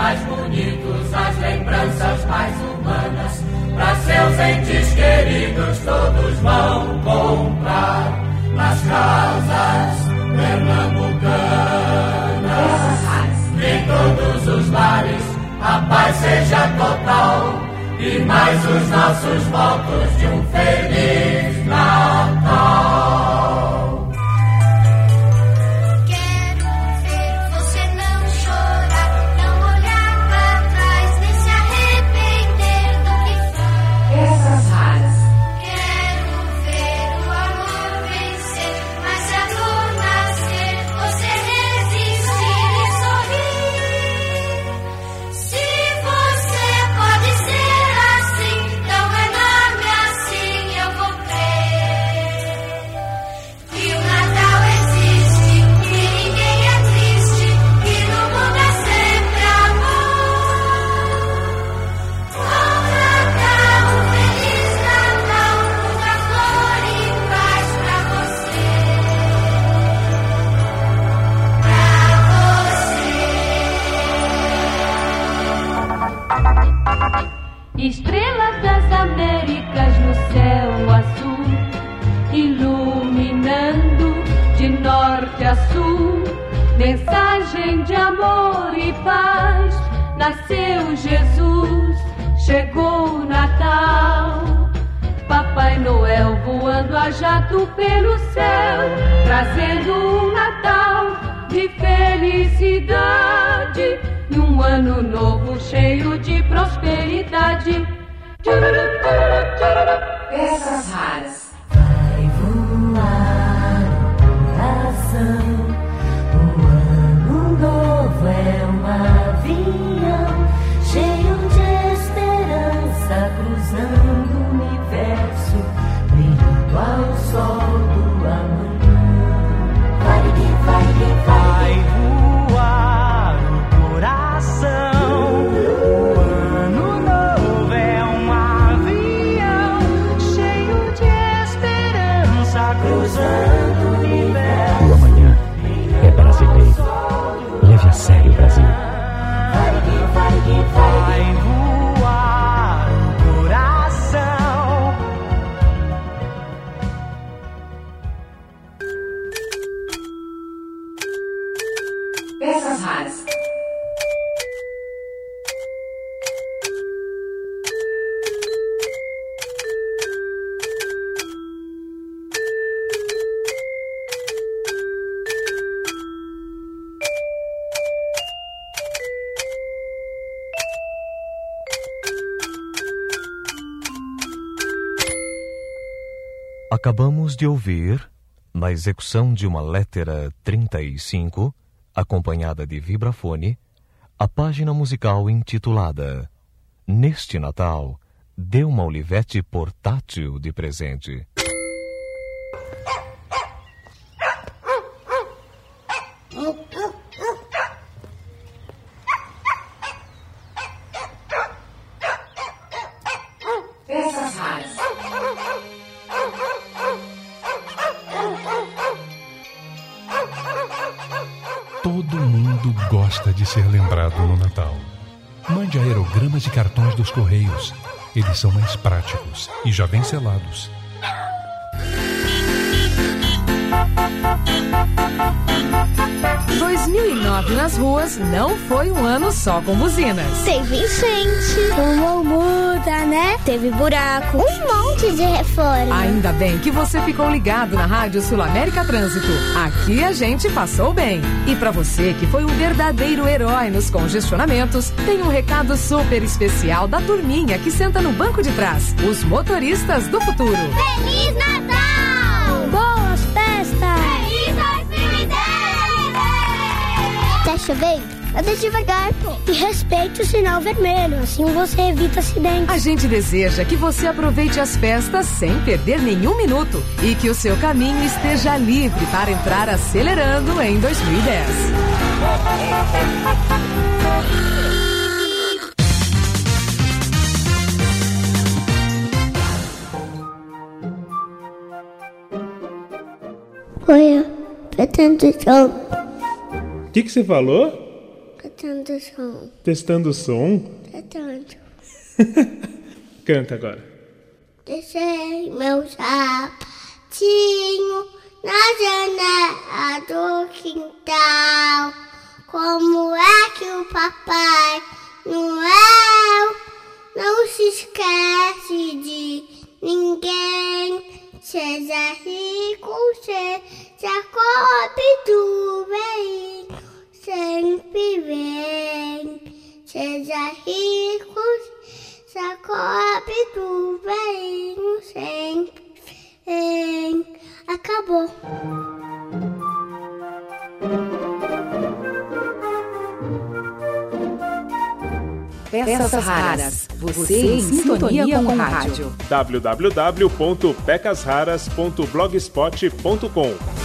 mais bonitos, as lembranças mais humanas. Para seus entes queridos, todos vão comprar nas casas pernambucanas. Em todos os lares, a paz seja total. E mais os nossos votos de um feliz nasceu Jesus, chegou o Natal. Papai Noel voando a jato pelo céu, trazendo um Natal de felicidade e um ano novo cheio de prosperidade. Peças raras. sério, Brasil. Vai que vai vai. voar no coração. Peças raras. Acabamos de ouvir, na execução de uma letra 35, acompanhada de vibrafone, a página musical intitulada Neste Natal, dê uma olivete portátil de presente. Gosta de ser lembrado no Natal. Mande aerogramas de cartões dos Correios. Eles são mais práticos e já vêm selados. 2009 nas ruas não foi um ano só com buzinas. Teve enchente, uma muda, né? Teve buraco, um monte de reforma. Ainda bem que você ficou ligado na Rádio Sul América Trânsito. Aqui a gente passou bem. E para você que foi um verdadeiro herói nos congestionamentos, tem um recado super especial da turminha que senta no banco de trás. Os motoristas do futuro. Feliz Natal! Tá chovendo? Anda devagar, pô. E respeite o sinal vermelho, assim você evita acidentes. A gente deseja que você aproveite as festas sem perder nenhum minuto e que o seu caminho esteja livre para entrar acelerando em 2010. Oi, pretendo jogo. O que, que você falou? Testando o som. Testando o som? Testando. Canta agora. Deixei meu sapatinho na janela do quintal. Como é que o papai Noel não se esquece de ninguém? Seja rico, seja cobre do bem, sempre vem. Seja rico, seja cobre do bem, sempre vem. Acabou. Peças raras. Você em sintonia com o rádio. www.pecasraras.blogspot.com